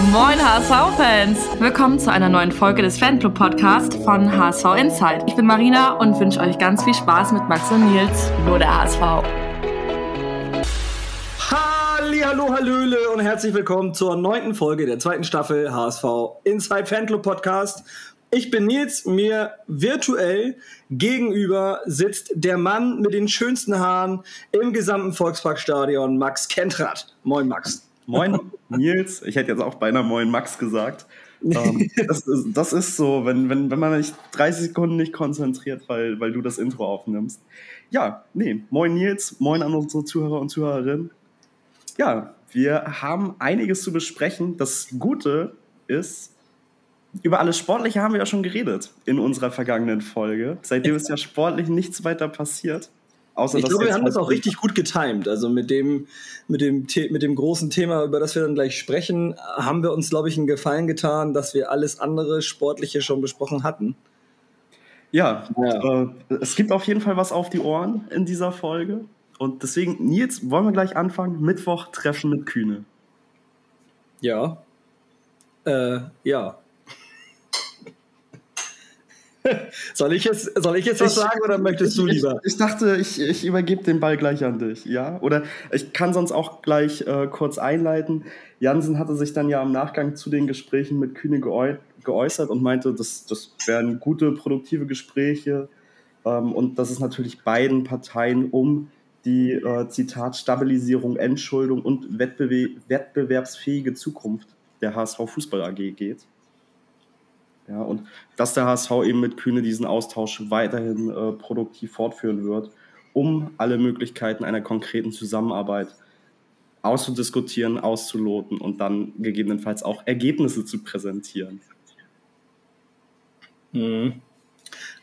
Moin HSV-Fans! Willkommen zu einer neuen Folge des Fanclub-Podcasts von HSV Insight. Ich bin Marina und wünsche euch ganz viel Spaß mit Max und Nils, nur der HSV. Hallo, Hallöle und herzlich willkommen zur neunten Folge der zweiten Staffel HSV Inside Fanclub Podcast. Ich bin Nils, mir virtuell gegenüber sitzt der Mann mit den schönsten Haaren im gesamten Volksparkstadion, Max Kentrat. Moin, Max. Moin, Nils. Ich hätte jetzt auch beinahe Moin, Max gesagt. ähm, das, ist, das, ist, so, wenn, wenn, wenn man sich 30 Sekunden nicht konzentriert, weil, weil du das Intro aufnimmst. Ja, nee, moin Nils, moin an unsere Zuhörer und Zuhörerinnen. Ja, wir haben einiges zu besprechen. Das Gute ist, über alles Sportliche haben wir ja schon geredet in unserer vergangenen Folge. Seitdem ist ja sportlich nichts weiter passiert. Außer, ich glaube, wir haben das auch richtig gut getimt. Also mit dem, mit, dem mit dem großen Thema, über das wir dann gleich sprechen, haben wir uns, glaube ich, einen Gefallen getan, dass wir alles andere Sportliche schon besprochen hatten. Ja, ja. Äh, es gibt auf jeden Fall was auf die Ohren in dieser Folge. Und deswegen, Nils, wollen wir gleich anfangen? Mittwoch Treffen mit Kühne. Ja. Äh, ja. soll, ich jetzt, soll ich jetzt was sagen oder möchtest du lieber? Ich, ich dachte, ich, ich übergebe den Ball gleich an dich, ja? Oder ich kann sonst auch gleich äh, kurz einleiten. Jansen hatte sich dann ja im Nachgang zu den Gesprächen mit Kühne geäu geäußert und meinte, das, das wären gute, produktive Gespräche ähm, und dass es natürlich beiden Parteien um die, äh, Zitat, Stabilisierung, Entschuldung und Wettbewe wettbewerbsfähige Zukunft der HSV Fußball AG geht. Ja, und dass der HSV eben mit Kühne diesen Austausch weiterhin äh, produktiv fortführen wird, um alle Möglichkeiten einer konkreten Zusammenarbeit auszudiskutieren, auszuloten und dann gegebenenfalls auch Ergebnisse zu präsentieren. Mhm.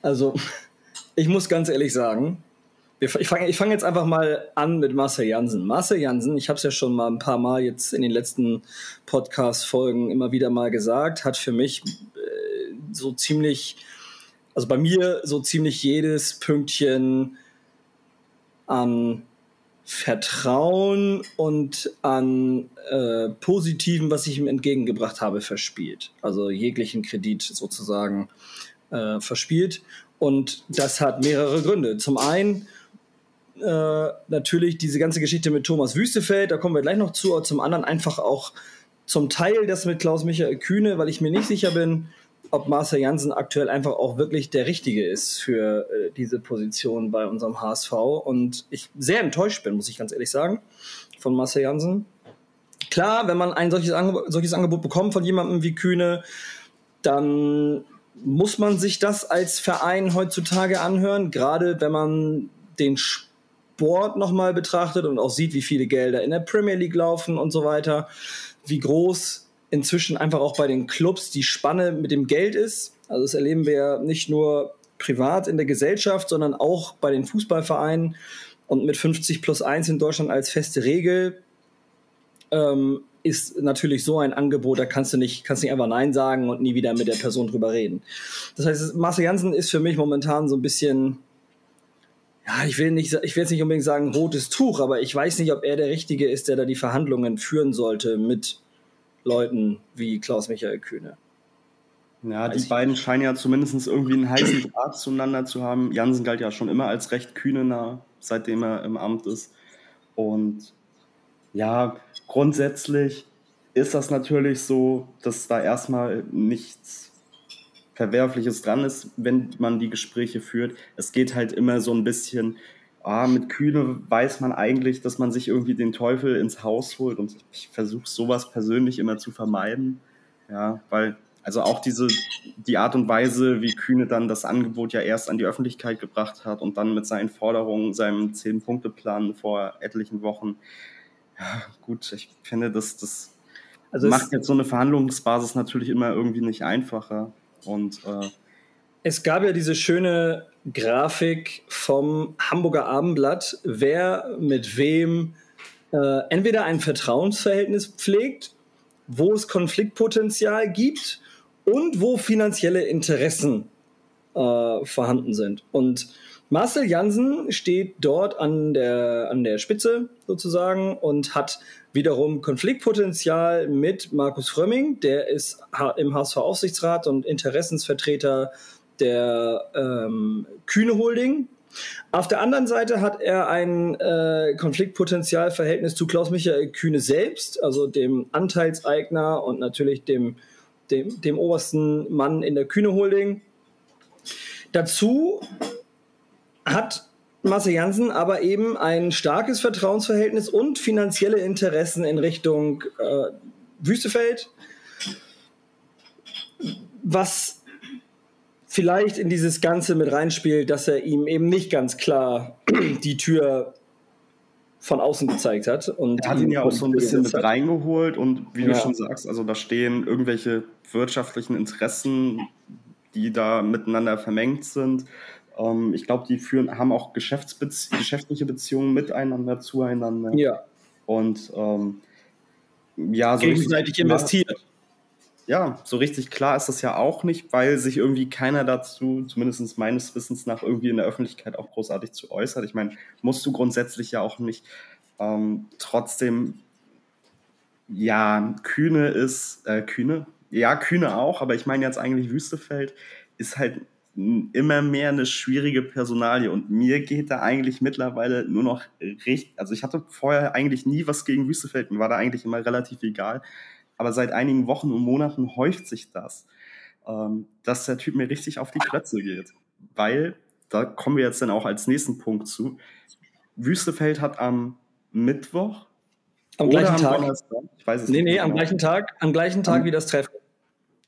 Also, ich muss ganz ehrlich sagen, ich fange fang jetzt einfach mal an mit Marcel Jansen. Marcel Jansen, ich habe es ja schon mal ein paar Mal jetzt in den letzten Podcast-Folgen immer wieder mal gesagt, hat für mich so ziemlich, also bei mir so ziemlich jedes Pünktchen an Vertrauen und an äh, Positiven, was ich ihm entgegengebracht habe, verspielt. Also jeglichen Kredit sozusagen äh, verspielt. Und das hat mehrere Gründe. Zum einen äh, natürlich diese ganze Geschichte mit Thomas Wüstefeld, da kommen wir gleich noch zu, aber zum anderen einfach auch zum Teil das mit Klaus-Michael Kühne, weil ich mir nicht sicher bin, ob Marcel Janssen aktuell einfach auch wirklich der Richtige ist für äh, diese Position bei unserem HSV. Und ich sehr enttäuscht bin, muss ich ganz ehrlich sagen, von Marcel Janssen. Klar, wenn man ein solches, Ange solches Angebot bekommt von jemandem wie Kühne, dann muss man sich das als Verein heutzutage anhören, gerade wenn man den Sport nochmal betrachtet und auch sieht, wie viele Gelder in der Premier League laufen und so weiter, wie groß inzwischen einfach auch bei den Clubs die Spanne mit dem Geld ist. Also das erleben wir ja nicht nur privat in der Gesellschaft, sondern auch bei den Fußballvereinen und mit 50 plus 1 in Deutschland als feste Regel ähm, ist natürlich so ein Angebot, da kannst du nicht, kannst nicht einfach Nein sagen und nie wieder mit der Person drüber reden. Das heißt, Marcel Janssen ist für mich momentan so ein bisschen ja, ich will nicht, ich will jetzt nicht unbedingt sagen rotes Tuch, aber ich weiß nicht, ob er der Richtige ist, der da die Verhandlungen führen sollte mit Leuten wie Klaus-Michael Kühne. Ja, die beiden scheinen ja zumindest irgendwie einen heißen Draht zueinander zu haben. Jansen galt ja schon immer als recht kühne seitdem er im Amt ist. Und ja, grundsätzlich ist das natürlich so, dass da erstmal nichts Verwerfliches dran ist, wenn man die Gespräche führt. Es geht halt immer so ein bisschen, ah, mit Kühne weiß man eigentlich, dass man sich irgendwie den Teufel ins Haus holt und ich versuche sowas persönlich immer zu vermeiden. Ja, weil, also auch diese, die Art und Weise, wie Kühne dann das Angebot ja erst an die Öffentlichkeit gebracht hat und dann mit seinen Forderungen, seinem Zehn-Punkte-Plan vor etlichen Wochen. Ja, gut, ich finde, das, das also macht jetzt so eine Verhandlungsbasis natürlich immer irgendwie nicht einfacher. Und äh, es gab ja diese schöne Grafik vom Hamburger Abendblatt, wer mit wem äh, entweder ein Vertrauensverhältnis pflegt, wo es Konfliktpotenzial gibt und wo finanzielle Interessen äh, vorhanden sind. Und Marcel Jansen steht dort an der, an der Spitze sozusagen und hat wiederum Konfliktpotenzial mit Markus Frömming, der ist im HSV-Aufsichtsrat und Interessensvertreter der ähm, Kühne Holding. Auf der anderen Seite hat er ein äh, Konfliktpotenzialverhältnis zu Klaus-Michael Kühne selbst, also dem Anteilseigner und natürlich dem, dem, dem obersten Mann in der Kühne Holding. Dazu hat Marcel Janssen aber eben ein starkes Vertrauensverhältnis und finanzielle Interessen in Richtung äh, Wüstefeld, was vielleicht in dieses Ganze mit reinspielt, dass er ihm eben nicht ganz klar die Tür von außen gezeigt hat. Und er hat ihn ja auch so ein bisschen mit reingeholt und wie ja. du schon sagst, also da stehen irgendwelche wirtschaftlichen Interessen, die da miteinander vermengt sind. Ähm, ich glaube, die führen, haben auch Geschäftsbezie geschäftliche Beziehungen miteinander, zueinander. Ja. Und ähm, ja, so gegenseitig investiert. Ja, so richtig klar ist das ja auch nicht, weil sich irgendwie keiner dazu, zumindest meines Wissens nach, irgendwie in der Öffentlichkeit auch großartig zu äußert. Ich meine, musst du grundsätzlich ja auch nicht. Ähm, trotzdem, ja, Kühne ist, äh, Kühne, ja, Kühne auch, aber ich meine jetzt eigentlich Wüstefeld ist halt immer mehr eine schwierige Personalie und mir geht da eigentlich mittlerweile nur noch recht, also ich hatte vorher eigentlich nie was gegen Wüstefeld, mir war da eigentlich immer relativ egal, aber seit einigen Wochen und Monaten häuft sich das, ähm, dass der Typ mir richtig auf die Klötze geht, weil, da kommen wir jetzt dann auch als nächsten Punkt zu, Wüstefeld hat am Mittwoch am gleichen Tag. Ich weiß es nee, nicht. Nee, nee, am gleichen Tag, am gleichen Tag am, wie das Treffen.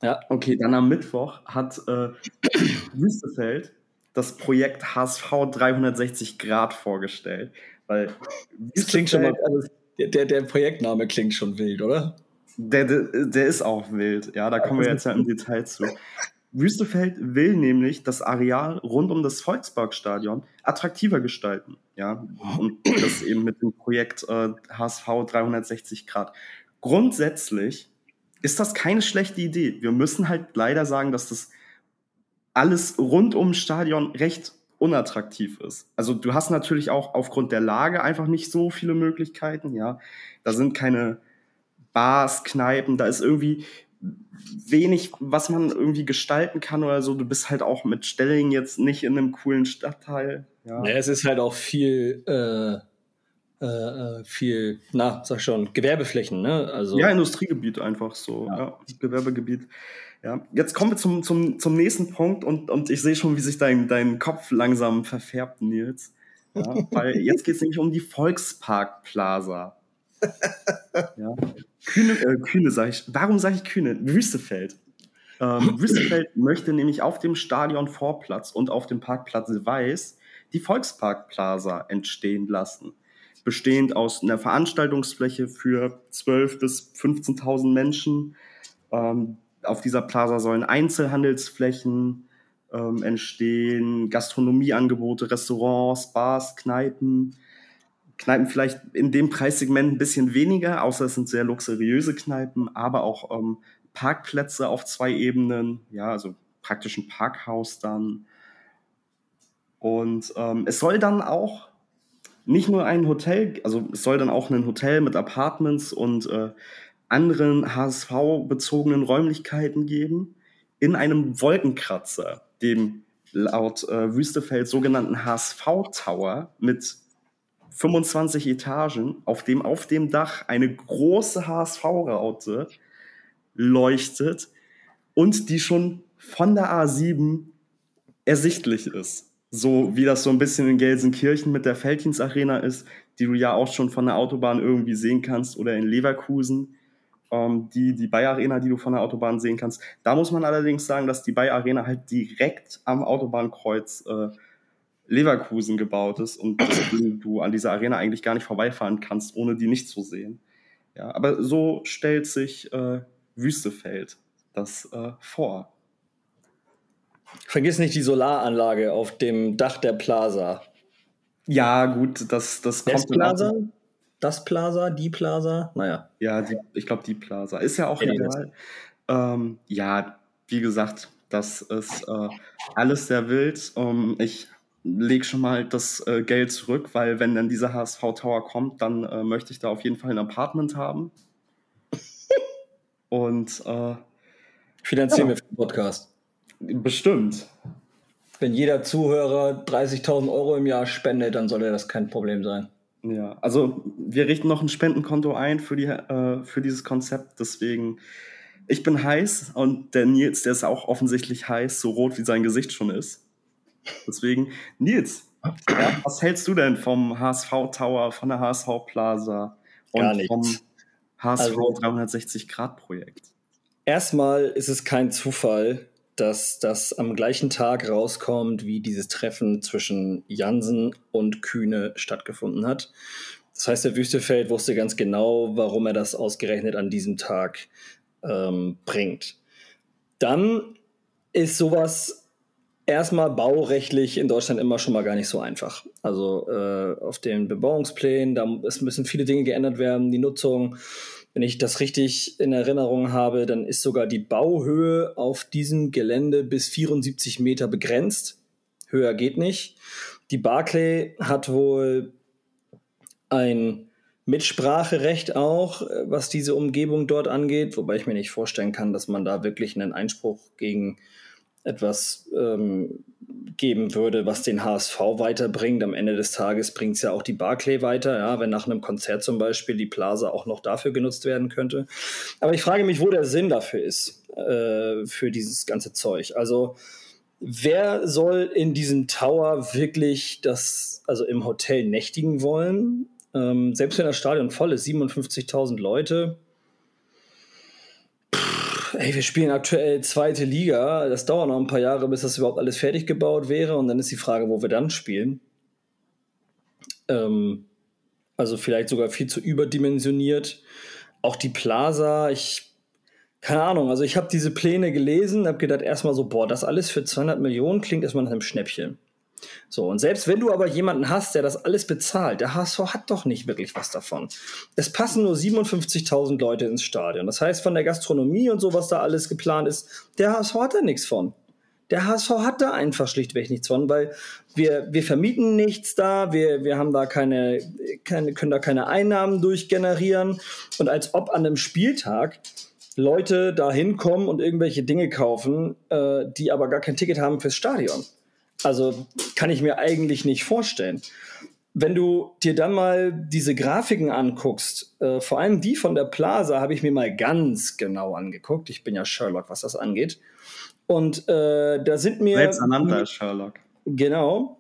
Ja. Okay, dann am Mittwoch hat äh, Wüstefeld das Projekt HSV 360 Grad vorgestellt. Weil das klingt schon mal, also der, der Projektname klingt schon wild, oder? Der, der, der ist auch wild, ja, da kommen wir jetzt ja im Detail zu. Wüstefeld will nämlich das Areal rund um das Volksparkstadion attraktiver gestalten. Ja, und das eben mit dem Projekt äh, HSV 360 Grad. Grundsätzlich ist das keine schlechte Idee. Wir müssen halt leider sagen, dass das alles rund ums Stadion recht unattraktiv ist. Also du hast natürlich auch aufgrund der Lage einfach nicht so viele Möglichkeiten, ja. Da sind keine Bars, Kneipen, da ist irgendwie wenig, was man irgendwie gestalten kann oder so. Du bist halt auch mit Stellingen jetzt nicht in einem coolen Stadtteil. Ja, ja es ist halt auch viel äh, äh, äh, viel, na, sag schon, Gewerbeflächen, ne? Also, ja, Industriegebiet einfach so, ja. ja. Gewerbegebiet. Ja, jetzt kommen wir zum, zum, zum nächsten Punkt und, und ich sehe schon, wie sich dein, dein Kopf langsam verfärbt, Nils. Ja, weil jetzt geht es nämlich um die Volksparkplaza. Ja. Kühne, äh, Kühne sage ich. Warum sage ich Kühne? Wüstefeld. Ähm, Wüstefeld möchte nämlich auf dem Stadion Vorplatz und auf dem Parkplatz Weiß die Volksparkplaza entstehen lassen bestehend aus einer Veranstaltungsfläche für 12.000 bis 15.000 Menschen. Ähm, auf dieser Plaza sollen Einzelhandelsflächen ähm, entstehen, Gastronomieangebote, Restaurants, Bars, Kneipen. Kneipen vielleicht in dem Preissegment ein bisschen weniger, außer es sind sehr luxuriöse Kneipen, aber auch ähm, Parkplätze auf zwei Ebenen, ja, also praktisch ein Parkhaus dann. Und ähm, es soll dann auch nicht nur ein Hotel, also es soll dann auch ein Hotel mit Apartments und äh, anderen HSV-bezogenen Räumlichkeiten geben, in einem Wolkenkratzer, dem laut äh, Wüstefeld sogenannten HSV-Tower mit 25 Etagen, auf dem auf dem Dach eine große HSV-Raute leuchtet und die schon von der A7 ersichtlich ist so wie das so ein bisschen in Gelsenkirchen mit der Felddienst Arena ist, die du ja auch schon von der Autobahn irgendwie sehen kannst oder in Leverkusen, ähm, die, die Bayer Arena, die du von der Autobahn sehen kannst. Da muss man allerdings sagen, dass die Bayer Arena halt direkt am Autobahnkreuz äh, Leverkusen gebaut ist und du an dieser Arena eigentlich gar nicht vorbeifahren kannst, ohne die nicht zu sehen. Ja, aber so stellt sich äh, Wüstefeld das äh, vor. Vergiss nicht die Solaranlage auf dem Dach der Plaza. Ja, gut, das, das kommt. Das Plaza? Das Plaza, die Plaza? Naja. Ja, die, ich glaube, die Plaza. Ist ja auch ja, egal. Ähm, ja, wie gesagt, das ist äh, alles sehr wild. Ähm, ich leg schon mal das äh, Geld zurück, weil wenn dann dieser HSV Tower kommt, dann äh, möchte ich da auf jeden Fall ein Apartment haben. Und äh, finanzieren ja. wir für den Podcast. Bestimmt. Wenn jeder Zuhörer 30.000 Euro im Jahr spendet, dann sollte das kein Problem sein. Ja, also wir richten noch ein Spendenkonto ein für, die, äh, für dieses Konzept. Deswegen, ich bin heiß und der Nils, der ist auch offensichtlich heiß, so rot wie sein Gesicht schon ist. Deswegen, Nils, ja, was hältst du denn vom HSV Tower, von der HSV Plaza und vom HSV also, 360 Grad Projekt? Erstmal ist es kein Zufall, dass das am gleichen Tag rauskommt, wie dieses Treffen zwischen Jansen und Kühne stattgefunden hat. Das heißt, der Wüstefeld wusste ganz genau, warum er das ausgerechnet an diesem Tag ähm, bringt. Dann ist sowas erstmal baurechtlich in Deutschland immer schon mal gar nicht so einfach. Also äh, auf den Bebauungsplänen, da müssen viele Dinge geändert werden, die Nutzung. Wenn ich das richtig in Erinnerung habe, dann ist sogar die Bauhöhe auf diesem Gelände bis 74 Meter begrenzt. Höher geht nicht. Die Barclay hat wohl ein Mitspracherecht auch, was diese Umgebung dort angeht, wobei ich mir nicht vorstellen kann, dass man da wirklich einen Einspruch gegen etwas ähm, geben würde, was den HSV weiterbringt. Am Ende des Tages bringt es ja auch die Barclay weiter, ja, wenn nach einem Konzert zum Beispiel die Plaza auch noch dafür genutzt werden könnte. Aber ich frage mich, wo der Sinn dafür ist, äh, für dieses ganze Zeug. Also wer soll in diesem Tower wirklich das, also im Hotel nächtigen wollen? Ähm, selbst wenn das Stadion voll ist, 57.000 Leute, ey, wir spielen aktuell zweite Liga. Das dauert noch ein paar Jahre, bis das überhaupt alles fertig gebaut wäre. Und dann ist die Frage, wo wir dann spielen. Ähm, also vielleicht sogar viel zu überdimensioniert. Auch die Plaza, ich, keine Ahnung, also ich habe diese Pläne gelesen, habe gedacht erstmal so, boah, das alles für 200 Millionen klingt erstmal nach einem Schnäppchen. So, und selbst wenn du aber jemanden hast, der das alles bezahlt, der HSV hat doch nicht wirklich was davon. Es passen nur 57.000 Leute ins Stadion. Das heißt, von der Gastronomie und so, was da alles geplant ist, der HSV hat da nichts von. Der HSV hat da einfach schlichtweg nichts von, weil wir, wir vermieten nichts da, wir, wir haben da keine, keine, können da keine Einnahmen durchgenerieren. Und als ob an einem Spieltag Leute da hinkommen und irgendwelche Dinge kaufen, äh, die aber gar kein Ticket haben fürs Stadion. Also kann ich mir eigentlich nicht vorstellen. Wenn du dir dann mal diese Grafiken anguckst, äh, vor allem die von der Plaza habe ich mir mal ganz genau angeguckt. Ich bin ja Sherlock, was das angeht. Und äh, da sind mir. Selbsternannter Sherlock. Genau.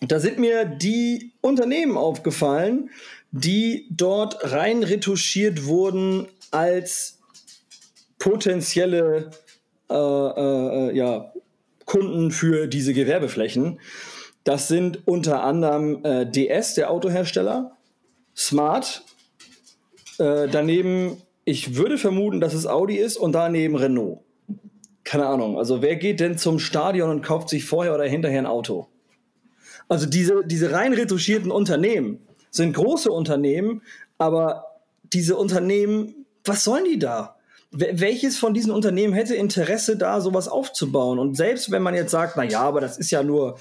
Da sind mir die Unternehmen aufgefallen, die dort rein retuschiert wurden als potenzielle äh, äh, äh ja, Kunden für diese Gewerbeflächen. Das sind unter anderem äh, DS, der Autohersteller, Smart, äh, daneben, ich würde vermuten, dass es Audi ist und daneben Renault. Keine Ahnung. Also wer geht denn zum Stadion und kauft sich vorher oder hinterher ein Auto? Also diese, diese rein retuschierten Unternehmen sind große Unternehmen, aber diese Unternehmen, was sollen die da? Welches von diesen Unternehmen hätte Interesse, da sowas aufzubauen? Und selbst wenn man jetzt sagt, na ja, aber das ist ja nur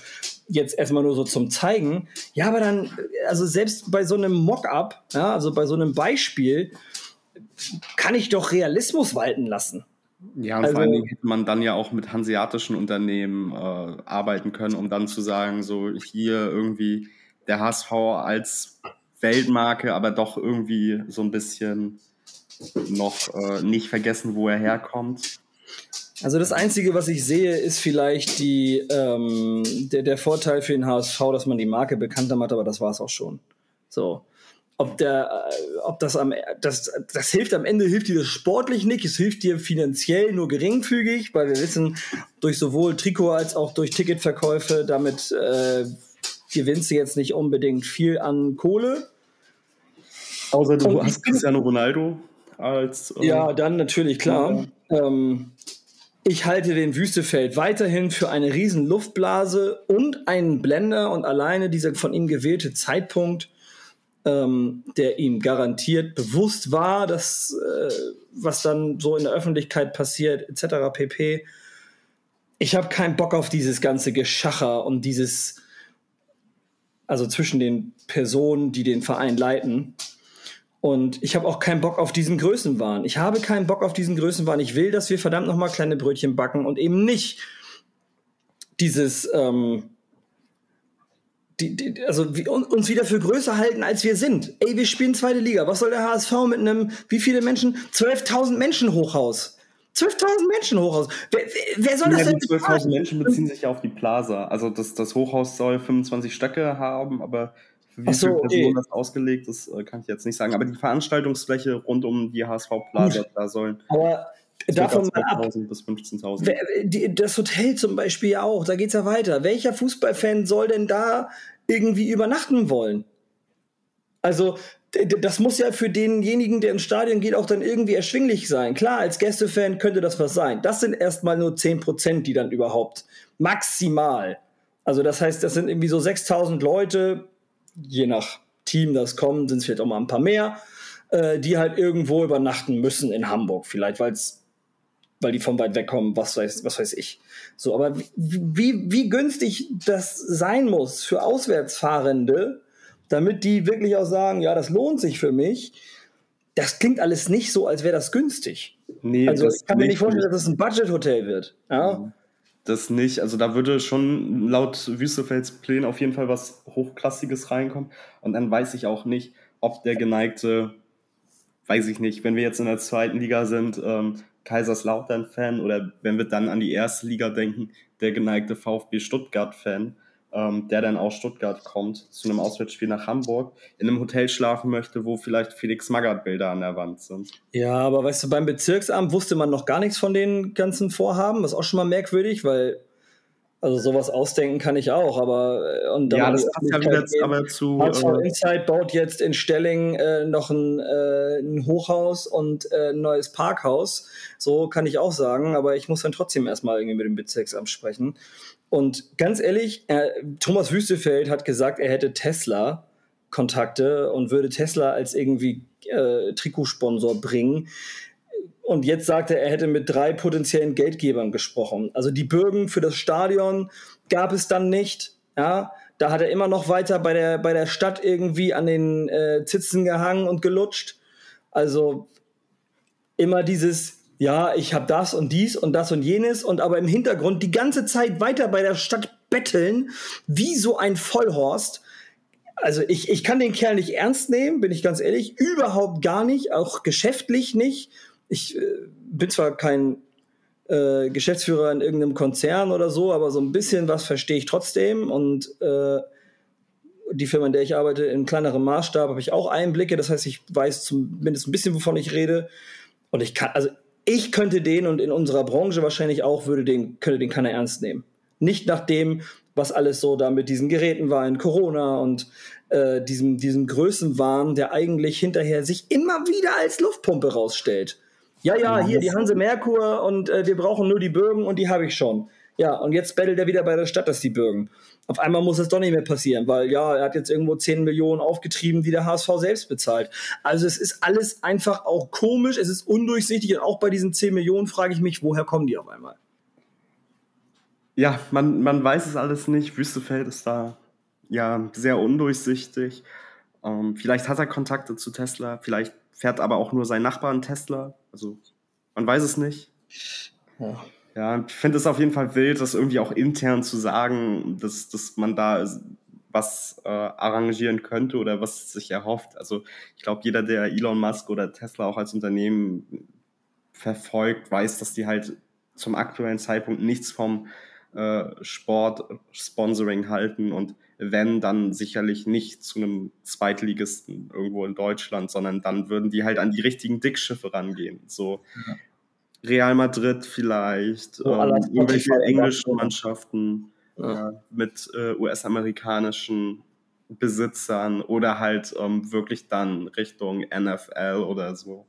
jetzt erstmal nur so zum Zeigen, ja, aber dann, also selbst bei so einem Mock-up, ja, also bei so einem Beispiel, kann ich doch Realismus walten lassen. Ja, und also, vor allen Dingen hätte man dann ja auch mit hanseatischen Unternehmen äh, arbeiten können, um dann zu sagen, so hier irgendwie der HSV als Weltmarke, aber doch irgendwie so ein bisschen noch äh, nicht vergessen, wo er herkommt. Also das Einzige, was ich sehe, ist vielleicht die, ähm, der, der Vorteil für den HSV, dass man die Marke bekannter macht, aber das war es auch schon. So. Ob, der, äh, ob das am das, das hilft am Ende, hilft dir das sportlich nicht, es hilft dir finanziell nur geringfügig, weil wir wissen, durch sowohl Trikot als auch durch Ticketverkäufe, damit äh, gewinnst du jetzt nicht unbedingt viel an Kohle. Außer du Und hast Cristiano Ronaldo als. Äh, ja, dann natürlich, klar. Ja. Ähm, ich halte den Wüstefeld weiterhin für eine riesen Luftblase und einen Blender und alleine dieser von ihm gewählte Zeitpunkt, ähm, der ihm garantiert bewusst war, dass äh, was dann so in der Öffentlichkeit passiert, etc. pp. Ich habe keinen Bock auf dieses ganze Geschacher und dieses Also zwischen den Personen, die den Verein leiten. Und ich habe auch keinen Bock auf diesen Größenwahn. Ich habe keinen Bock auf diesen Größenwahn. Ich will, dass wir verdammt nochmal kleine Brötchen backen und eben nicht dieses, ähm, die, die, also wie, uns wieder für größer halten, als wir sind. Ey, wir spielen zweite Liga. Was soll der HSV mit einem, wie viele Menschen? 12.000 Menschen Hochhaus. 12.000 Menschen Hochhaus. Wer, wer soll das ja, denn? 12.000 Menschen beziehen sich ja auf die Plaza. Also das, das Hochhaus soll 25 Stöcke haben, aber wie so, viele Personen okay. das ausgelegt ist, äh, kann ich jetzt nicht sagen. Aber die Veranstaltungsfläche rund um die HSV Plaza, da sollen. Aber davon mal ab. bis 15.000. Das Hotel zum Beispiel ja auch, da geht es ja weiter. Welcher Fußballfan soll denn da irgendwie übernachten wollen? Also, das muss ja für denjenigen, der ins Stadion geht, auch dann irgendwie erschwinglich sein. Klar, als Gästefan könnte das was sein. Das sind erstmal nur 10%, die dann überhaupt maximal. Also, das heißt, das sind irgendwie so 6000 Leute, je nach Team, das kommen, sind es vielleicht auch mal ein paar mehr, äh, die halt irgendwo übernachten müssen in Hamburg. Vielleicht, weil es weil die von weit weg kommen, was weiß, was weiß ich. So, aber wie, wie, wie günstig das sein muss für Auswärtsfahrende, damit die wirklich auch sagen, ja, das lohnt sich für mich, das klingt alles nicht so, als wäre das günstig. Nee, also ich kann mir nicht vorstellen, dass es das ein Budget-Hotel wird. Ja? Das nicht. Also da würde schon laut Wüstefelds Plänen auf jeden Fall was Hochklassiges reinkommen. Und dann weiß ich auch nicht, ob der geneigte, weiß ich nicht, wenn wir jetzt in der zweiten Liga sind, ähm, Kaiserslautern-Fan oder wenn wir dann an die erste Liga denken, der geneigte VfB Stuttgart-Fan, ähm, der dann aus Stuttgart kommt, zu einem Auswärtsspiel nach Hamburg, in einem Hotel schlafen möchte, wo vielleicht Felix Magath-Bilder an der Wand sind. Ja, aber weißt du, beim Bezirksamt wusste man noch gar nichts von den ganzen Vorhaben, was auch schon mal merkwürdig, weil also sowas ausdenken kann ich auch, aber äh, und ja, das passt ja wieder jetzt aber zu. HSV äh, Insight baut jetzt in Stelling äh, noch ein, äh, ein, Hochhaus und äh, ein neues Parkhaus. So kann ich auch sagen, aber ich muss dann trotzdem erstmal irgendwie mit dem Bezirksamt sprechen. Und ganz ehrlich, Thomas Wüstefeld hat gesagt, er hätte Tesla Kontakte und würde Tesla als irgendwie äh, Trikotsponsor bringen. Und jetzt sagt er, er hätte mit drei potenziellen Geldgebern gesprochen. Also die Bürgen für das Stadion gab es dann nicht. Ja, da hat er immer noch weiter bei der, bei der Stadt irgendwie an den äh, Zitzen gehangen und gelutscht. Also immer dieses, ja, ich habe das und dies und das und jenes und aber im Hintergrund die ganze Zeit weiter bei der Stadt betteln, wie so ein Vollhorst. Also ich, ich kann den Kerl nicht ernst nehmen, bin ich ganz ehrlich, überhaupt gar nicht, auch geschäftlich nicht ich äh, bin zwar kein äh, Geschäftsführer in irgendeinem Konzern oder so, aber so ein bisschen was verstehe ich trotzdem und äh, die Firma, in der ich arbeite, in kleinerem Maßstab habe ich auch Einblicke. Das heißt, ich weiß zumindest ein bisschen, wovon ich rede. Und ich kann, also ich könnte den und in unserer Branche wahrscheinlich auch würde den, könnte den keiner ernst nehmen. Nicht nach dem, was alles so da mit diesen Geräten war in Corona und äh, diesem, diesem Größenwahn, der eigentlich hinterher sich immer wieder als Luftpumpe rausstellt. Ja, ja, hier die Hanse Merkur und äh, wir brauchen nur die Bürgen und die habe ich schon. Ja, und jetzt bettelt er wieder bei der Stadt, dass die Bürgen. Auf einmal muss es doch nicht mehr passieren, weil ja, er hat jetzt irgendwo 10 Millionen aufgetrieben, die der HSV selbst bezahlt. Also es ist alles einfach auch komisch, es ist undurchsichtig und auch bei diesen 10 Millionen frage ich mich, woher kommen die auf einmal? Ja, man, man weiß es alles nicht. Wüstefeld ist da ja sehr undurchsichtig. Ähm, vielleicht hat er Kontakte zu Tesla, vielleicht fährt aber auch nur sein Nachbar einen Tesla. Also man weiß es nicht. Ja. Ja, ich finde es auf jeden Fall wild, das irgendwie auch intern zu sagen, dass, dass man da was äh, arrangieren könnte oder was sich erhofft. Also ich glaube, jeder, der Elon Musk oder Tesla auch als Unternehmen verfolgt, weiß, dass die halt zum aktuellen Zeitpunkt nichts vom äh, Sport-Sponsoring halten und wenn, dann sicherlich nicht zu einem Zweitligisten irgendwo in Deutschland, sondern dann würden die halt an die richtigen Dickschiffe rangehen. So ja. Real Madrid vielleicht, so ähm, irgendwelche englischen Mannschaften ja. äh, mit äh, US-amerikanischen Besitzern oder halt ähm, wirklich dann Richtung NFL oder so,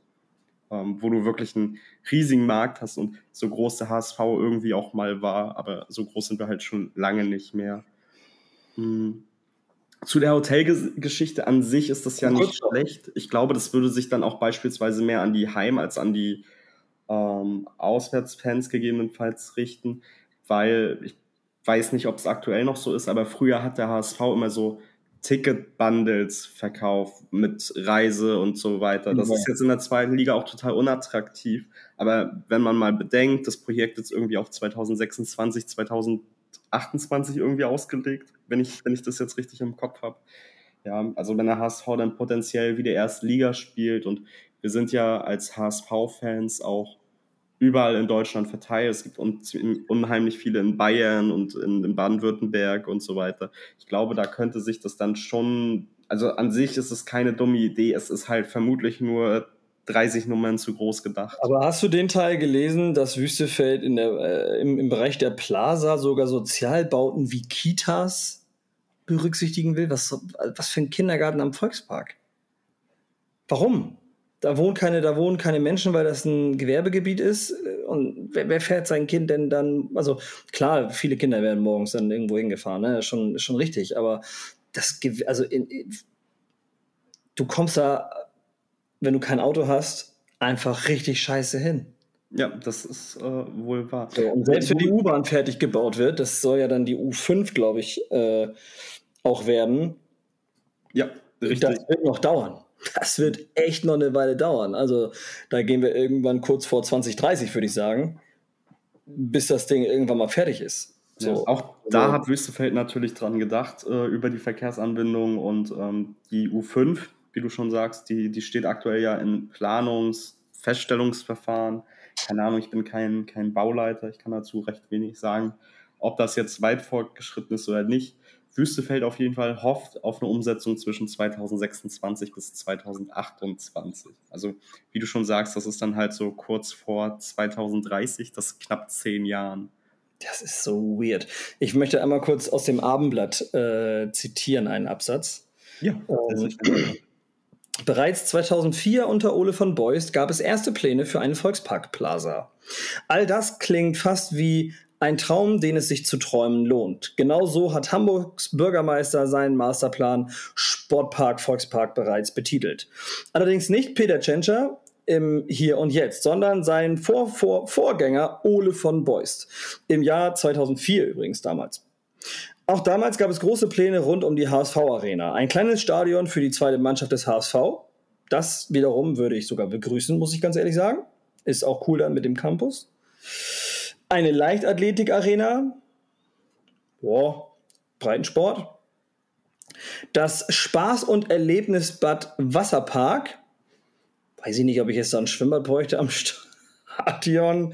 ähm, wo du wirklich einen riesigen Markt hast und so groß der HSV irgendwie auch mal war, aber so groß sind wir halt schon lange nicht mehr. Hm. Zu der Hotelgeschichte an sich ist das ja nicht schlecht. Ich glaube, das würde sich dann auch beispielsweise mehr an die Heim- als an die ähm, Auswärtsfans gegebenenfalls richten, weil ich weiß nicht, ob es aktuell noch so ist, aber früher hat der HSV immer so Ticket-Bundles verkauft mit Reise und so weiter. Das ja. ist jetzt in der zweiten Liga auch total unattraktiv. Aber wenn man mal bedenkt, das Projekt ist irgendwie auf 2026, 2028 irgendwie ausgelegt, wenn ich, wenn ich das jetzt richtig im Kopf habe. Ja, also wenn der HSV dann potenziell wieder erste Liga spielt und wir sind ja als HSV-Fans auch überall in Deutschland verteilt. Es gibt unheimlich viele in Bayern und in, in Baden-Württemberg und so weiter. Ich glaube, da könnte sich das dann schon, also an sich ist es keine dumme Idee. Es ist halt vermutlich nur 30 Nummern zu groß gedacht. Aber hast du den Teil gelesen, dass Wüstefeld in der, äh, im, im Bereich der Plaza sogar Sozialbauten wie Kitas berücksichtigen will? Was, was für ein Kindergarten am Volkspark? Warum? da wohnen keine, da wohnen keine Menschen, weil das ein Gewerbegebiet ist. Und wer, wer, fährt sein Kind denn dann? Also klar, viele Kinder werden morgens dann irgendwo hingefahren, ne? Schon, schon richtig. Aber das, also in, in, du kommst da, wenn du kein Auto hast, einfach richtig scheiße hin. Ja, das ist äh, wohl wahr. So, und selbst wenn die U-Bahn fertig gebaut wird, das soll ja dann die U5, glaube ich, äh, auch werden. Ja, richtig. Das wird noch dauern. Das wird echt noch eine Weile dauern. Also da gehen wir irgendwann kurz vor 2030, würde ich sagen, bis das Ding irgendwann mal fertig ist. So. Ja, auch da also, hat Wüstefeld natürlich dran gedacht, äh, über die Verkehrsanbindung und ähm, die U5, wie du schon sagst, die, die steht aktuell ja in Planungs-, Feststellungsverfahren. Keine Ahnung, ich bin kein, kein Bauleiter, ich kann dazu recht wenig sagen, ob das jetzt weit fortgeschritten ist oder nicht. Wüstefeld auf jeden Fall hofft auf eine Umsetzung zwischen 2026 bis 2028. Also wie du schon sagst, das ist dann halt so kurz vor 2030, das knapp zehn Jahren. Das ist so weird. Ich möchte einmal kurz aus dem Abendblatt äh, zitieren, einen Absatz. Ja. Ähm, Bereits 2004 unter Ole von Beust gab es erste Pläne für einen Volksparkplaza. All das klingt fast wie ein Traum, den es sich zu träumen lohnt. Genau so hat Hamburgs Bürgermeister seinen Masterplan Sportpark Volkspark bereits betitelt. Allerdings nicht Peter Tschentscher im Hier und Jetzt, sondern sein Vor -Vor Vorgänger Ole von Beust. Im Jahr 2004 übrigens damals. Auch damals gab es große Pläne rund um die HSV-Arena. Ein kleines Stadion für die zweite Mannschaft des HSV. Das wiederum würde ich sogar begrüßen, muss ich ganz ehrlich sagen. Ist auch cool dann mit dem Campus eine Leichtathletik-Arena, boah, Breitensport, das Spaß- und Erlebnisbad Wasserpark, weiß ich nicht, ob ich jetzt da ein Schwimmbad bräuchte am Stadion.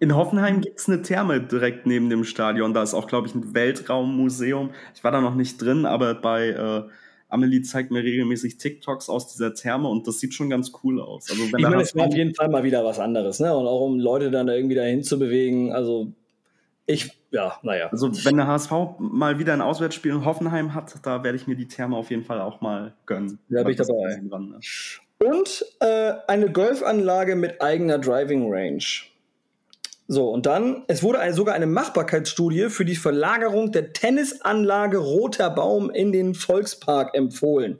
In Hoffenheim gibt es eine Therme direkt neben dem Stadion. Da ist auch, glaube ich, ein Weltraummuseum. Ich war da noch nicht drin, aber bei äh, Amelie zeigt mir regelmäßig TikToks aus dieser Therme und das sieht schon ganz cool aus. Also, wenn ich meine, es war auf jeden Fall mal wieder was anderes, ne? Und auch um Leute dann irgendwie dahin zu bewegen. Also ich, ja, naja. Also wenn der HSV mal wieder ein Auswärtsspiel in Hoffenheim hat, da werde ich mir die Therme auf jeden Fall auch mal gönnen. Da bin ich dabei. Dran, ne? Und äh, eine Golfanlage mit eigener Driving Range. So, und dann, es wurde eine, sogar eine Machbarkeitsstudie für die Verlagerung der Tennisanlage Roter Baum in den Volkspark empfohlen.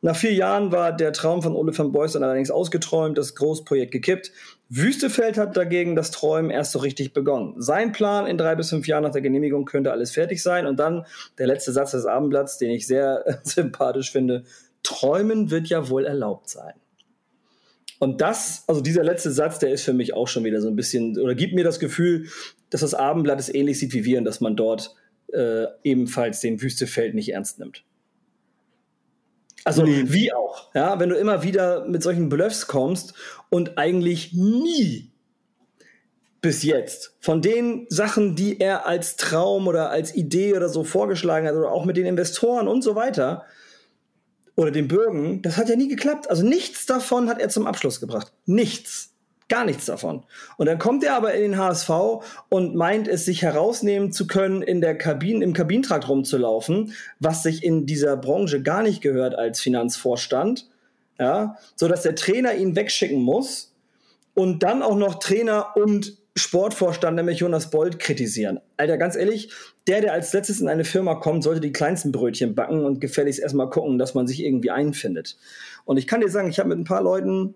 Nach vier Jahren war der Traum von Ole van dann allerdings ausgeträumt, das Großprojekt gekippt. Wüstefeld hat dagegen das Träumen erst so richtig begonnen. Sein Plan in drei bis fünf Jahren nach der Genehmigung könnte alles fertig sein. Und dann der letzte Satz des Abendblatts, den ich sehr sympathisch finde. Träumen wird ja wohl erlaubt sein. Und das, also dieser letzte Satz, der ist für mich auch schon wieder so ein bisschen, oder gibt mir das Gefühl, dass das Abendblatt es ähnlich sieht wie wir und dass man dort äh, ebenfalls den Wüstefeld nicht ernst nimmt. Also nee. wie auch, ja, wenn du immer wieder mit solchen Bluffs kommst und eigentlich nie bis jetzt von den Sachen, die er als Traum oder als Idee oder so vorgeschlagen hat oder auch mit den Investoren und so weiter, oder den Bürgen, das hat ja nie geklappt. Also nichts davon hat er zum Abschluss gebracht. Nichts. Gar nichts davon. Und dann kommt er aber in den HSV und meint es, sich herausnehmen zu können, in der Kabine, im Kabinentrakt rumzulaufen, was sich in dieser Branche gar nicht gehört als Finanzvorstand. Ja, so dass der Trainer ihn wegschicken muss und dann auch noch Trainer und Sportvorstand, nämlich Jonas Bold, kritisieren. Alter, ganz ehrlich, der, der als letztes in eine Firma kommt, sollte die kleinsten Brötchen backen und gefälligst erstmal gucken, dass man sich irgendwie einfindet. Und ich kann dir sagen, ich habe mit ein paar Leuten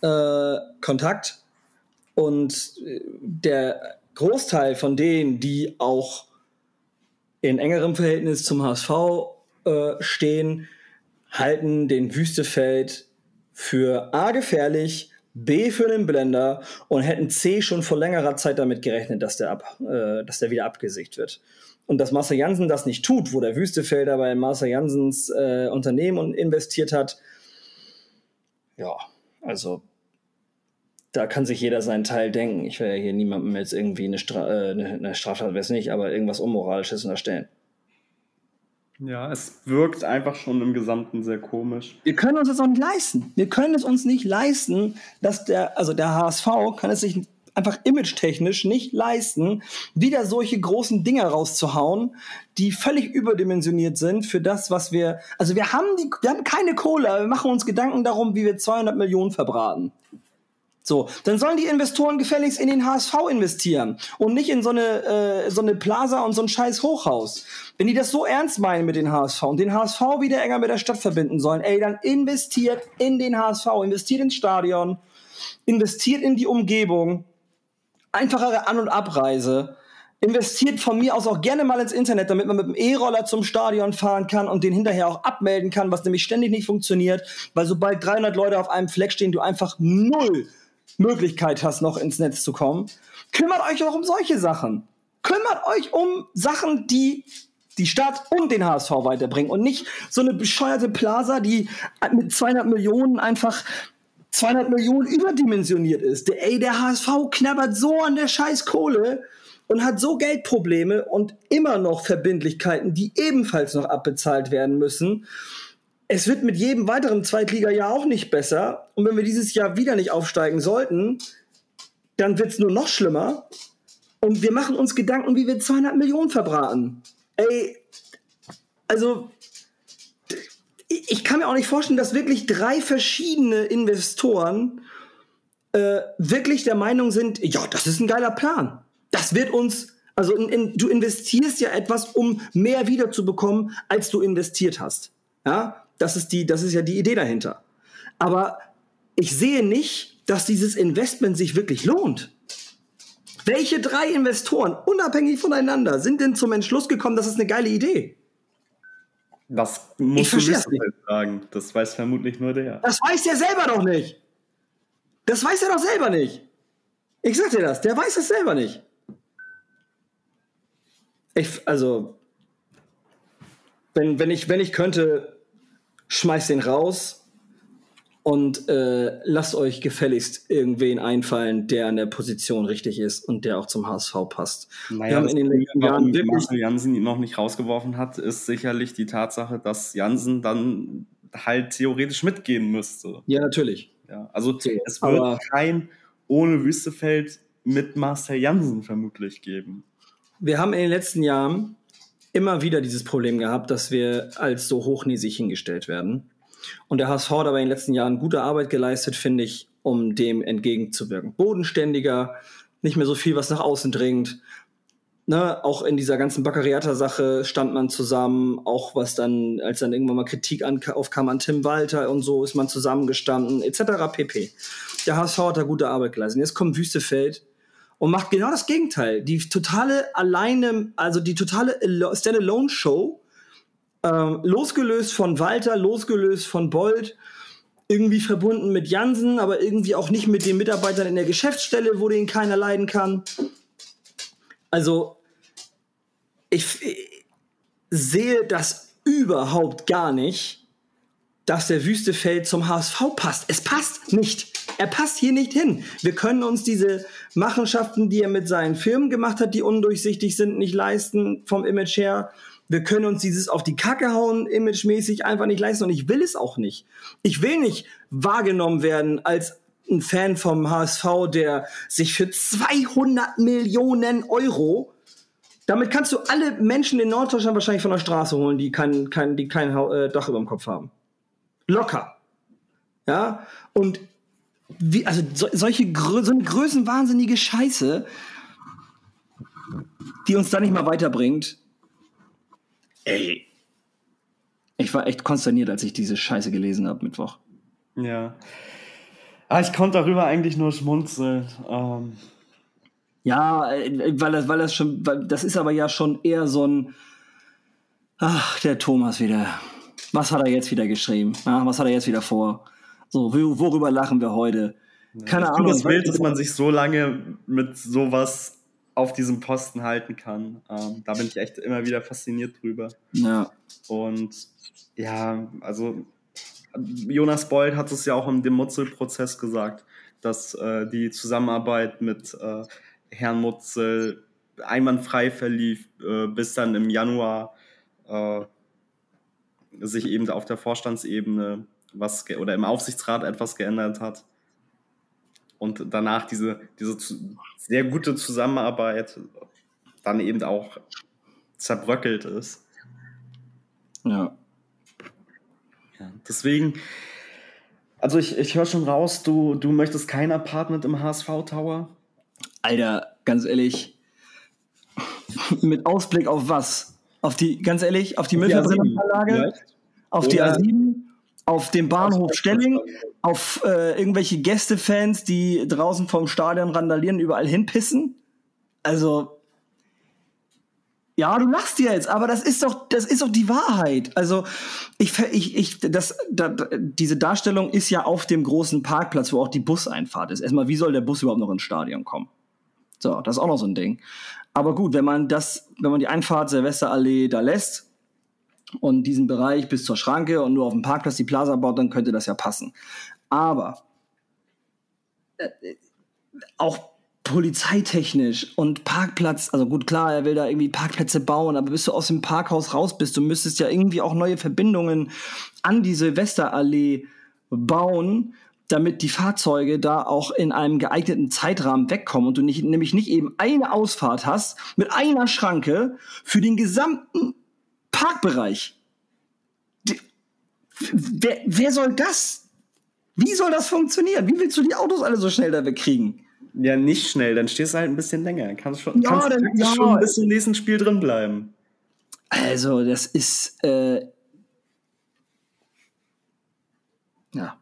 äh, Kontakt und äh, der Großteil von denen, die auch in engerem Verhältnis zum HSV äh, stehen, halten den Wüstefeld für A gefährlich, B für den Blender und hätten C schon vor längerer Zeit damit gerechnet, dass der, ab, äh, dass der wieder abgesicht wird. Und dass Marcel Jansen das nicht tut, wo der Wüstefelder bei Marcel Jansens äh, Unternehmen investiert hat, ja, also da kann sich jeder seinen Teil denken. Ich will ja hier niemandem jetzt irgendwie eine, Stra äh, eine Straftat, weiß nicht, aber irgendwas Unmoralisches unterstellen. Ja, es wirkt einfach schon im Gesamten sehr komisch. Wir können uns das auch nicht leisten. Wir können es uns nicht leisten, dass der, also der HSV kann es sich einfach image-technisch nicht leisten, wieder solche großen Dinger rauszuhauen, die völlig überdimensioniert sind für das, was wir, also wir haben die, wir haben keine Kohle, wir machen uns Gedanken darum, wie wir 200 Millionen verbraten. So, dann sollen die Investoren gefälligst in den HSV investieren und nicht in so eine, äh, so eine Plaza und so ein scheiß Hochhaus. Wenn die das so ernst meinen mit den HSV und den HSV wieder enger mit der Stadt verbinden sollen, ey, dann investiert in den HSV, investiert ins Stadion, investiert in die Umgebung, einfachere An- und Abreise, investiert von mir aus auch gerne mal ins Internet, damit man mit dem E-Roller zum Stadion fahren kann und den hinterher auch abmelden kann, was nämlich ständig nicht funktioniert, weil sobald 300 Leute auf einem Fleck stehen, du einfach null Möglichkeit hast, noch ins Netz zu kommen. Kümmert euch auch um solche Sachen. Kümmert euch um Sachen, die die Stadt und den HSV weiterbringen und nicht so eine bescheuerte Plaza, die mit 200 Millionen einfach 200 Millionen überdimensioniert ist. Der, ey, der HSV knabbert so an der scheiß Kohle und hat so Geldprobleme und immer noch Verbindlichkeiten, die ebenfalls noch abbezahlt werden müssen es wird mit jedem weiteren Zweitliga-Jahr auch nicht besser. Und wenn wir dieses Jahr wieder nicht aufsteigen sollten, dann wird es nur noch schlimmer. Und wir machen uns Gedanken, wie wir 200 Millionen verbraten. Ey, also ich kann mir auch nicht vorstellen, dass wirklich drei verschiedene Investoren äh, wirklich der Meinung sind, ja, das ist ein geiler Plan. Das wird uns, also in, in, du investierst ja etwas, um mehr wiederzubekommen, als du investiert hast. Ja, das ist, die, das ist ja die Idee dahinter. Aber ich sehe nicht, dass dieses Investment sich wirklich lohnt. Welche drei Investoren, unabhängig voneinander, sind denn zum Entschluss gekommen, das ist eine geile Idee? Das musst du nicht sagen. Das weiß vermutlich nur der. Das weiß der selber doch nicht. Das weiß er doch selber nicht. Ich sag dir das, der weiß es selber nicht. Ich, also, wenn, wenn, ich, wenn ich könnte, schmeißt den raus und äh, lasst euch gefälligst irgendwen einfallen, der an der Position richtig ist und der auch zum HSV passt. Naja, Wir haben in den letzten Jahren wirklich Marcel Jansen noch nicht rausgeworfen hat, ist sicherlich die Tatsache, dass Jansen dann halt theoretisch mitgehen müsste. Ja, natürlich. Ja, also so, es wird aber kein ohne Wüstefeld mit Marcel Jansen vermutlich geben. Wir haben in den letzten Jahren immer wieder dieses Problem gehabt, dass wir als so hochnäsig hingestellt werden. Und der HSV hat aber in den letzten Jahren gute Arbeit geleistet, finde ich, um dem entgegenzuwirken. Bodenständiger, nicht mehr so viel, was nach außen dringt. Ne, auch in dieser ganzen Baccariata-Sache stand man zusammen, auch was dann, als dann irgendwann mal Kritik an, aufkam an Tim Walter und so, ist man zusammengestanden, etc. pp. Der HSV hat da gute Arbeit geleistet. Jetzt kommt Wüstefeld, und macht genau das Gegenteil. Die totale alleine, also die totale Standalone-Show, ähm, losgelöst von Walter, losgelöst von Bold, irgendwie verbunden mit Jansen, aber irgendwie auch nicht mit den Mitarbeitern in der Geschäftsstelle, wo den keiner leiden kann. Also, ich, ich sehe das überhaupt gar nicht, dass der Wüstefeld zum HSV passt. Es passt nicht. Er passt hier nicht hin. Wir können uns diese Machenschaften, die er mit seinen Firmen gemacht hat, die undurchsichtig sind, nicht leisten vom Image her. Wir können uns dieses auf die Kacke hauen, imagemäßig einfach nicht leisten und ich will es auch nicht. Ich will nicht wahrgenommen werden als ein Fan vom HSV, der sich für 200 Millionen Euro damit kannst du alle Menschen in Norddeutschland wahrscheinlich von der Straße holen, die kein, kein, die kein äh, Dach über dem Kopf haben. Locker. Ja, und wie, also so, solche Grö so eine größenwahnsinnige Scheiße, die uns da nicht mal weiterbringt. Ey. Ich war echt konsterniert, als ich diese Scheiße gelesen habe Mittwoch. Ja. Ah, ich konnte darüber eigentlich nur schmunzeln. Ähm. Ja, äh, weil das, weil das schon, weil das ist aber ja schon eher so ein, Ach, der Thomas wieder. Was hat er jetzt wieder geschrieben? Ja, was hat er jetzt wieder vor? So, worüber lachen wir heute? Keine Ahnung. Es ist wild, dass man sich so lange mit sowas auf diesem Posten halten kann. Ähm, da bin ich echt immer wieder fasziniert drüber. Ja. Und ja, also Jonas Bold hat es ja auch im dem Mutzel-Prozess gesagt, dass äh, die Zusammenarbeit mit äh, Herrn Mutzel einwandfrei verlief, äh, bis dann im Januar äh, sich eben auf der Vorstandsebene was oder im Aufsichtsrat etwas geändert hat. Und danach diese, diese sehr gute Zusammenarbeit dann eben auch zerbröckelt ist. Ja. ja deswegen, also ich, ich höre schon raus, du, du möchtest kein Apartment im HSV Tower? Alter, ganz ehrlich, mit Ausblick auf was? Auf die, ganz ehrlich, auf die Müllverbrennungsanlage, auf die A7, auf dem Bahnhof Stelling, auf äh, irgendwelche Gästefans, die draußen vom Stadion randalieren, überall hinpissen. Also, ja, du lachst jetzt, aber das ist doch, das ist doch die Wahrheit. Also, ich, ich, ich, das, da, diese Darstellung ist ja auf dem großen Parkplatz, wo auch die Buseinfahrt ist. Erstmal, wie soll der Bus überhaupt noch ins Stadion kommen? So, das ist auch noch so ein Ding. Aber gut, wenn man das, wenn man die Einfahrt Silvesterallee da lässt und diesen Bereich bis zur Schranke und nur auf dem Parkplatz die Plaza baut, dann könnte das ja passen. Aber äh, auch polizeitechnisch und Parkplatz, also gut, klar, er will da irgendwie Parkplätze bauen, aber bis du aus dem Parkhaus raus bist, du müsstest ja irgendwie auch neue Verbindungen an die Silvesterallee bauen, damit die Fahrzeuge da auch in einem geeigneten Zeitrahmen wegkommen und du nicht, nämlich nicht eben eine Ausfahrt hast mit einer Schranke für den gesamten Parkbereich. Die, wer, wer soll das? Wie soll das funktionieren? Wie willst du die Autos alle so schnell da wegkriegen? Ja, nicht schnell, dann stehst du halt ein bisschen länger. Kannst schon, ja, kannst dann, ja. schon bis zum nächsten Spiel drin bleiben. Also, das ist. Äh, ja.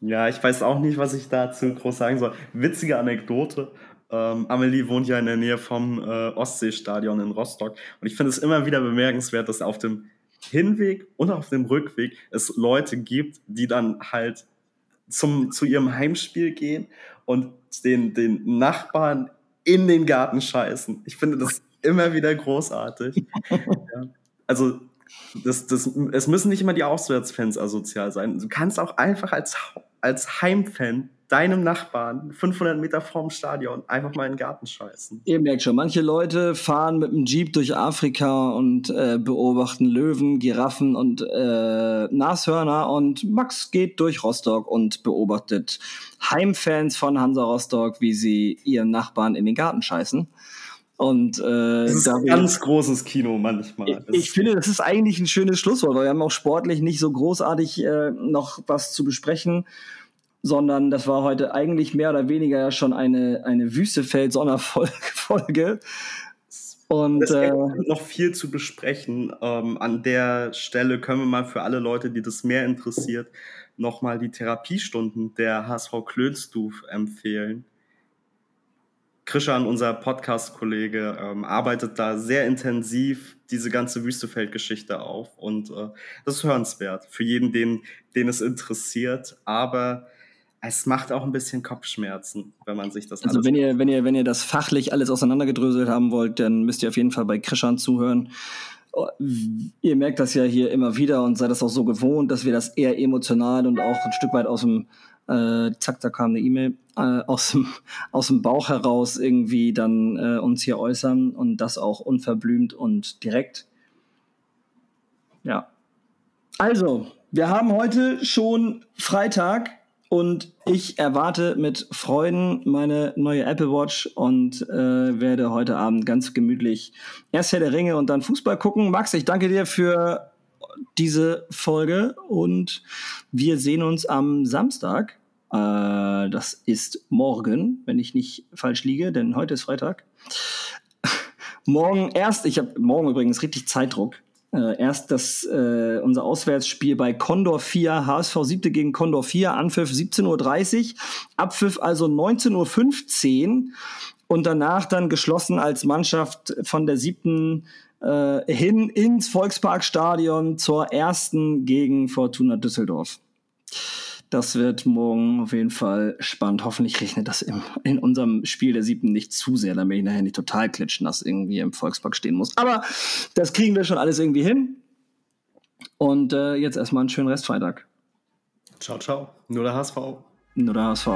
Ja, ich weiß auch nicht, was ich dazu groß sagen soll. Witzige Anekdote. Ähm, Amelie wohnt ja in der Nähe vom äh, Ostseestadion in Rostock. Und ich finde es immer wieder bemerkenswert, dass auf dem Hinweg und auf dem Rückweg es Leute gibt, die dann halt zum, zu ihrem Heimspiel gehen und den, den Nachbarn in den Garten scheißen. Ich finde das immer wieder großartig. ja. Also das, das, es müssen nicht immer die Auswärtsfans asozial sein. Du kannst auch einfach als, als Heimfan deinem Nachbarn 500 Meter vorm Stadion einfach mal in den Garten scheißen. Ihr merkt schon, manche Leute fahren mit dem Jeep durch Afrika und äh, beobachten Löwen, Giraffen und äh, Nashörner und Max geht durch Rostock und beobachtet Heimfans von Hansa Rostock, wie sie ihren Nachbarn in den Garten scheißen. Und äh, das ist ein ganz großes Kino manchmal. Ich, ich finde, das ist eigentlich ein schönes Schlusswort, weil wir haben auch sportlich nicht so großartig äh, noch was zu besprechen sondern das war heute eigentlich mehr oder weniger ja schon eine, eine Wüstefeld-Sonderfolge. Und es gibt äh, noch viel zu besprechen. Ähm, an der Stelle können wir mal für alle Leute, die das mehr interessiert, nochmal die Therapiestunden der HSV Klönstuf empfehlen. Krishan, unser Podcast-Kollege, ähm, arbeitet da sehr intensiv diese ganze Wüstefeld-Geschichte auf und äh, das ist hörenswert für jeden, den, den es interessiert. Aber es macht auch ein bisschen Kopfschmerzen, wenn man sich das Also wenn ihr, wenn ihr, wenn ihr das fachlich alles auseinandergedröselt haben wollt, dann müsst ihr auf jeden Fall bei Krishan zuhören. Oh, ihr merkt das ja hier immer wieder und seid das auch so gewohnt, dass wir das eher emotional und auch ein Stück weit aus dem äh, zack, da kam eine E-Mail, äh, aus, dem, aus dem Bauch heraus irgendwie dann äh, uns hier äußern und das auch unverblümt und direkt. Ja. Also, wir haben heute schon Freitag. Und ich erwarte mit Freuden meine neue Apple Watch und äh, werde heute Abend ganz gemütlich erst Herr der Ringe und dann Fußball gucken. Max, ich danke dir für diese Folge und wir sehen uns am Samstag. Äh, das ist morgen, wenn ich nicht falsch liege, denn heute ist Freitag. morgen erst, ich habe morgen übrigens richtig Zeitdruck. Äh, erst das, äh, unser Auswärtsspiel bei Condor 4, HSV 7 gegen Condor 4, Anpfiff 17.30 Uhr, Abpfiff also 19.15 Uhr und danach dann geschlossen als Mannschaft von der siebten äh, hin ins Volksparkstadion zur ersten gegen Fortuna Düsseldorf. Das wird morgen auf jeden Fall spannend. Hoffentlich rechnet das im, in unserem Spiel der siebten nicht zu sehr, damit ich nachher nicht total klitschen, dass irgendwie im Volkspark stehen muss. Aber das kriegen wir schon alles irgendwie hin. Und äh, jetzt erstmal einen schönen Restfreitag. Ciao, ciao. Nur der HSV. Nur der HSV.